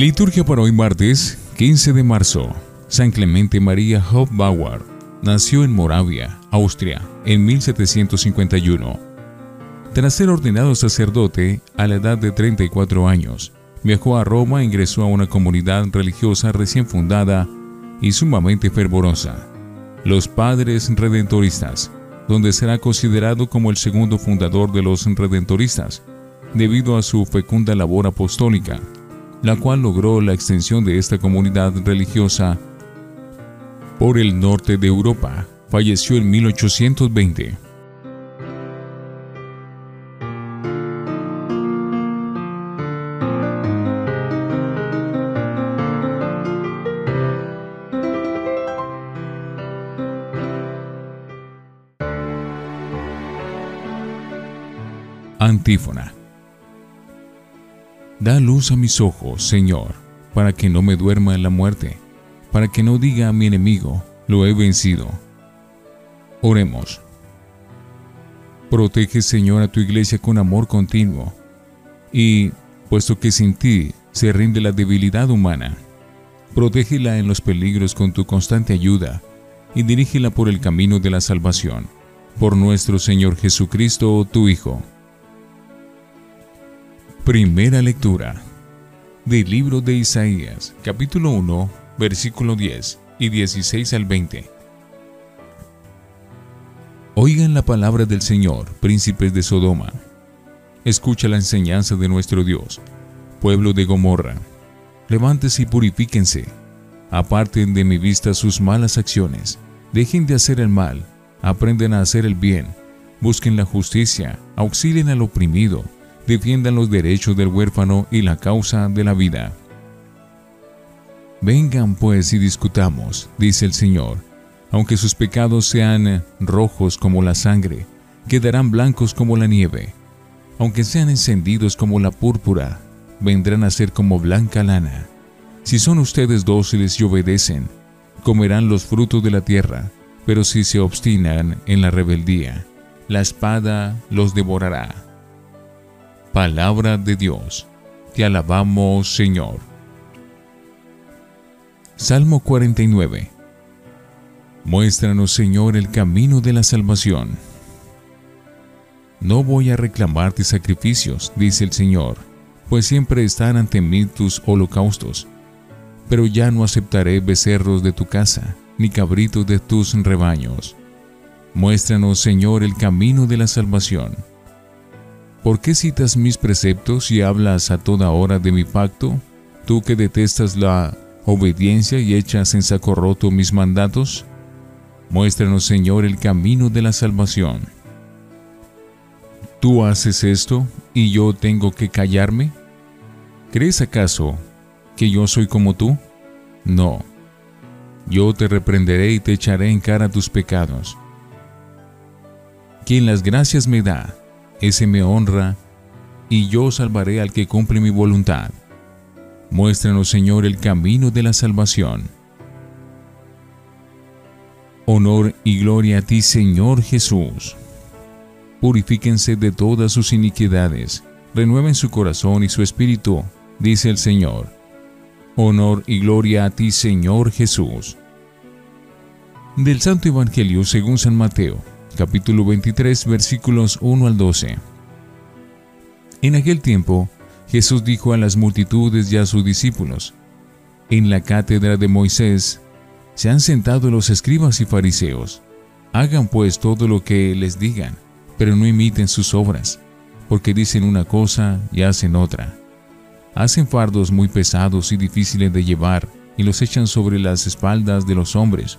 Liturgia para hoy martes 15 de marzo. San Clemente María Hofbauer nació en Moravia, Austria, en 1751. Tras ser ordenado sacerdote a la edad de 34 años, viajó a Roma e ingresó a una comunidad religiosa recién fundada y sumamente fervorosa, los Padres Redentoristas, donde será considerado como el segundo fundador de los Redentoristas, debido a su fecunda labor apostólica la cual logró la extensión de esta comunidad religiosa por el norte de Europa. Falleció en 1820. Antífona Da luz a mis ojos, Señor, para que no me duerma en la muerte, para que no diga a mi enemigo, lo he vencido. Oremos. Protege, Señor, a tu iglesia con amor continuo, y, puesto que sin ti se rinde la debilidad humana, protégela en los peligros con tu constante ayuda, y dirígela por el camino de la salvación, por nuestro Señor Jesucristo, tu Hijo Primera lectura del libro de Isaías, capítulo 1, versículo 10 y 16 al 20. Oigan la palabra del Señor, príncipes de Sodoma. Escucha la enseñanza de nuestro Dios, pueblo de Gomorra. Levántese y purifíquense. Aparten de mi vista sus malas acciones. Dejen de hacer el mal. Aprenden a hacer el bien. Busquen la justicia. Auxilien al oprimido defiendan los derechos del huérfano y la causa de la vida. Vengan pues y discutamos, dice el Señor, aunque sus pecados sean rojos como la sangre, quedarán blancos como la nieve, aunque sean encendidos como la púrpura, vendrán a ser como blanca lana. Si son ustedes dóciles y obedecen, comerán los frutos de la tierra, pero si se obstinan en la rebeldía, la espada los devorará. Palabra de Dios. Te alabamos, Señor. Salmo 49. Muéstranos, Señor, el camino de la salvación. No voy a reclamarte sacrificios, dice el Señor, pues siempre están ante mí tus holocaustos. Pero ya no aceptaré becerros de tu casa, ni cabritos de tus rebaños. Muéstranos, Señor, el camino de la salvación ¿Por qué citas mis preceptos y hablas a toda hora de mi pacto? Tú que detestas la obediencia y echas en saco roto mis mandatos. Muéstranos, Señor, el camino de la salvación. ¿Tú haces esto y yo tengo que callarme? ¿Crees acaso que yo soy como tú? No. Yo te reprenderé y te echaré en cara tus pecados. Quien las gracias me da, ese me honra, y yo salvaré al que cumple mi voluntad. Muéstranos, Señor, el camino de la salvación. Honor y gloria a ti, Señor Jesús. Purifíquense de todas sus iniquidades, renueven su corazón y su espíritu, dice el Señor. Honor y gloria a ti, Señor Jesús. Del Santo Evangelio según San Mateo capítulo 23, versículos 1 al 12. En aquel tiempo, Jesús dijo a las multitudes y a sus discípulos, En la cátedra de Moisés se han sentado los escribas y fariseos. Hagan pues todo lo que les digan, pero no imiten sus obras, porque dicen una cosa y hacen otra. Hacen fardos muy pesados y difíciles de llevar y los echan sobre las espaldas de los hombres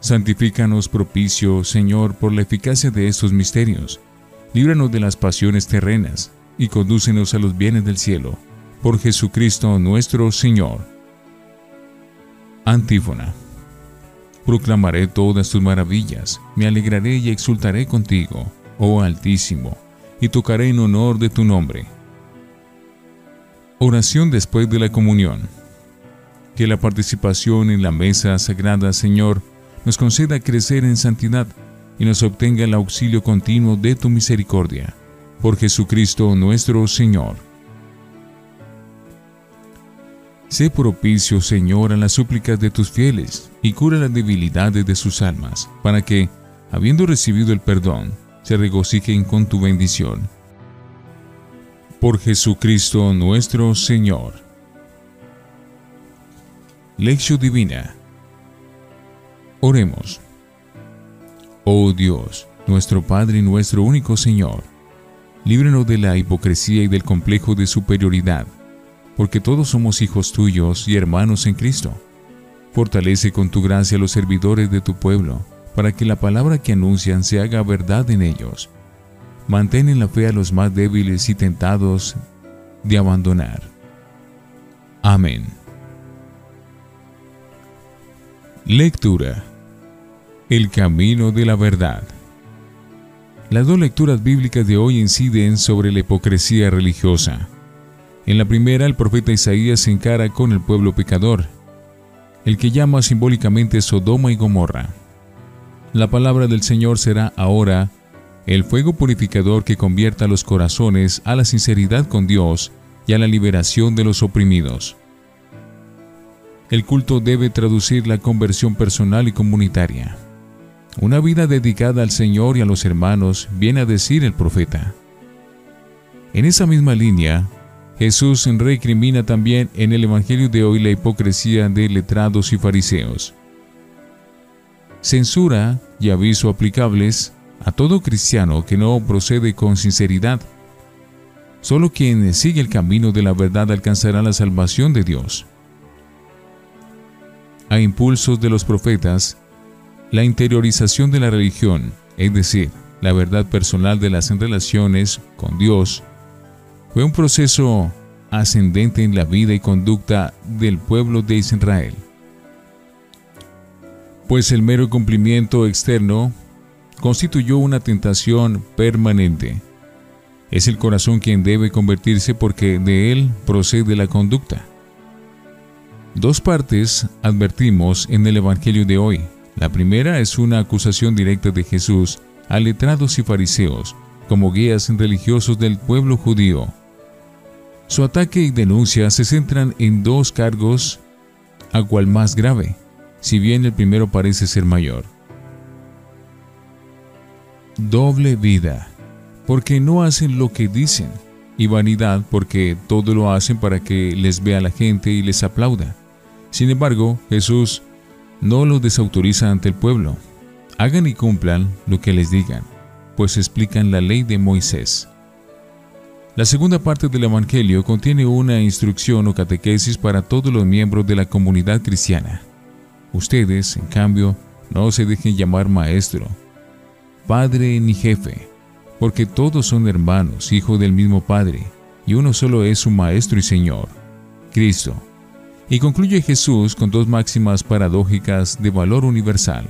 Santifícanos propicio, Señor, por la eficacia de estos misterios. Líbranos de las pasiones terrenas y condúcenos a los bienes del cielo. Por Jesucristo nuestro Señor. Antífona. Proclamaré todas tus maravillas, me alegraré y exultaré contigo, oh Altísimo, y tocaré en honor de tu nombre. Oración después de la comunión. Que la participación en la mesa sagrada, Señor, nos conceda crecer en santidad y nos obtenga el auxilio continuo de tu misericordia. Por Jesucristo nuestro Señor. Sé propicio, Señor, a las súplicas de tus fieles y cura las debilidades de sus almas, para que, habiendo recibido el perdón, se regocijen con tu bendición. Por Jesucristo nuestro Señor. Lección Divina Oremos. Oh Dios, nuestro Padre y nuestro único Señor, líbranos de la hipocresía y del complejo de superioridad, porque todos somos hijos tuyos y hermanos en Cristo. Fortalece con tu gracia a los servidores de tu pueblo, para que la palabra que anuncian se haga verdad en ellos. Mantén en la fe a los más débiles y tentados de abandonar. Amén. Lectura el camino de la verdad. Las dos lecturas bíblicas de hoy inciden sobre la hipocresía religiosa. En la primera, el profeta Isaías se encara con el pueblo pecador, el que llama simbólicamente Sodoma y Gomorra. La palabra del Señor será ahora el fuego purificador que convierta los corazones a la sinceridad con Dios y a la liberación de los oprimidos. El culto debe traducir la conversión personal y comunitaria. Una vida dedicada al Señor y a los hermanos, viene a decir el profeta. En esa misma línea, Jesús recrimina también en el Evangelio de hoy la hipocresía de letrados y fariseos. Censura y aviso aplicables a todo cristiano que no procede con sinceridad. Solo quien sigue el camino de la verdad alcanzará la salvación de Dios. A impulsos de los profetas, la interiorización de la religión, es decir, la verdad personal de las relaciones con Dios, fue un proceso ascendente en la vida y conducta del pueblo de Israel. Pues el mero cumplimiento externo constituyó una tentación permanente. Es el corazón quien debe convertirse porque de él procede la conducta. Dos partes advertimos en el Evangelio de hoy. La primera es una acusación directa de Jesús a letrados y fariseos como guías religiosos del pueblo judío. Su ataque y denuncia se centran en dos cargos, a cual más grave, si bien el primero parece ser mayor. Doble vida, porque no hacen lo que dicen, y vanidad, porque todo lo hacen para que les vea la gente y les aplauda. Sin embargo, Jesús no los desautoriza ante el pueblo. Hagan y cumplan lo que les digan, pues explican la ley de Moisés. La segunda parte del Evangelio contiene una instrucción o catequesis para todos los miembros de la comunidad cristiana. Ustedes, en cambio, no se dejen llamar maestro, padre ni jefe, porque todos son hermanos, hijos del mismo Padre, y uno solo es su Maestro y Señor, Cristo. Y concluye Jesús con dos máximas paradójicas de valor universal.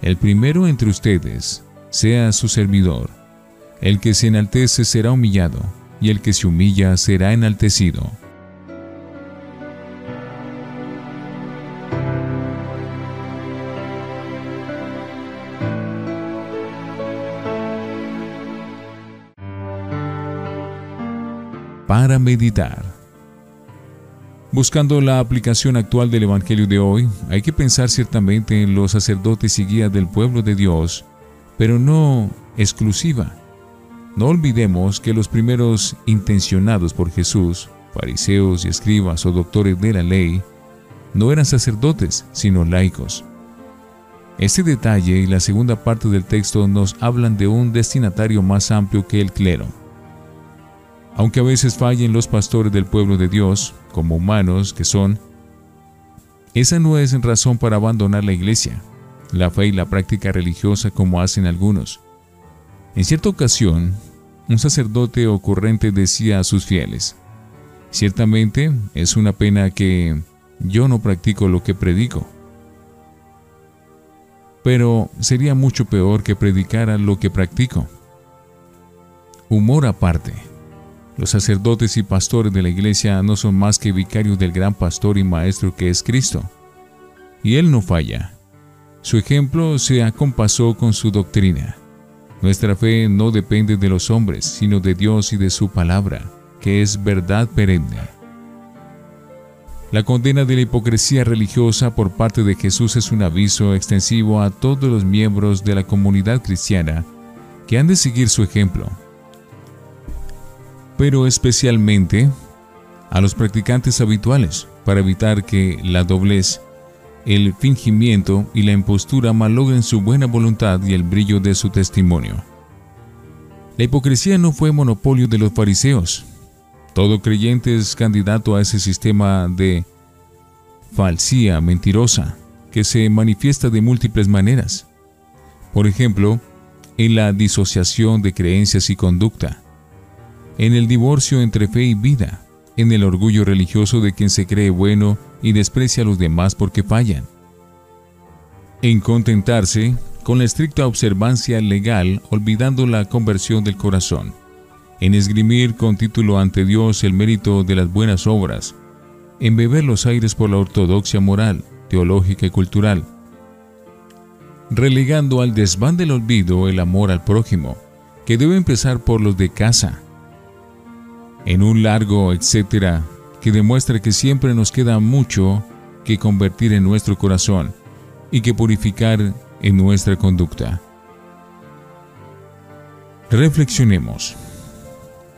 El primero entre ustedes sea su servidor. El que se enaltece será humillado, y el que se humilla será enaltecido. Para meditar. Buscando la aplicación actual del Evangelio de hoy, hay que pensar ciertamente en los sacerdotes y guías del pueblo de Dios, pero no exclusiva. No olvidemos que los primeros intencionados por Jesús, fariseos y escribas o doctores de la ley, no eran sacerdotes, sino laicos. Este detalle y la segunda parte del texto nos hablan de un destinatario más amplio que el clero. Aunque a veces fallen los pastores del pueblo de Dios, como humanos que son, esa no es razón para abandonar la iglesia, la fe y la práctica religiosa como hacen algunos. En cierta ocasión, un sacerdote ocurrente decía a sus fieles, Ciertamente es una pena que yo no practico lo que predico, pero sería mucho peor que predicara lo que practico. Humor aparte, los sacerdotes y pastores de la iglesia no son más que vicarios del gran pastor y maestro que es Cristo, y Él no falla. Su ejemplo se acompasó con su doctrina. Nuestra fe no depende de los hombres, sino de Dios y de su palabra, que es verdad perenne. La condena de la hipocresía religiosa por parte de Jesús es un aviso extensivo a todos los miembros de la comunidad cristiana que han de seguir su ejemplo, pero especialmente a los practicantes habituales para evitar que la doblez el fingimiento y la impostura malogren su buena voluntad y el brillo de su testimonio. La hipocresía no fue monopolio de los fariseos. Todo creyente es candidato a ese sistema de falsía mentirosa que se manifiesta de múltiples maneras. Por ejemplo, en la disociación de creencias y conducta, en el divorcio entre fe y vida, en el orgullo religioso de quien se cree bueno y desprecia a los demás porque fallan. En contentarse con la estricta observancia legal olvidando la conversión del corazón. En esgrimir con título ante Dios el mérito de las buenas obras. En beber los aires por la ortodoxia moral, teológica y cultural. Relegando al desván del olvido el amor al prójimo, que debe empezar por los de casa, en un largo etcétera que demuestra que siempre nos queda mucho que convertir en nuestro corazón y que purificar en nuestra conducta. Reflexionemos.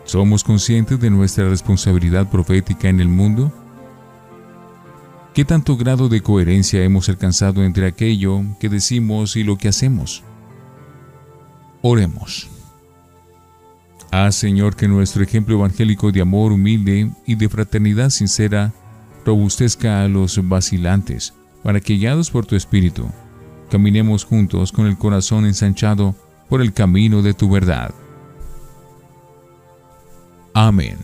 ¿Somos conscientes de nuestra responsabilidad profética en el mundo? ¿Qué tanto grado de coherencia hemos alcanzado entre aquello que decimos y lo que hacemos? Oremos. Haz, Señor, que nuestro ejemplo evangélico de amor humilde y de fraternidad sincera robustezca a los vacilantes, para que, guiados por tu Espíritu, caminemos juntos con el corazón ensanchado por el camino de tu verdad. Amén.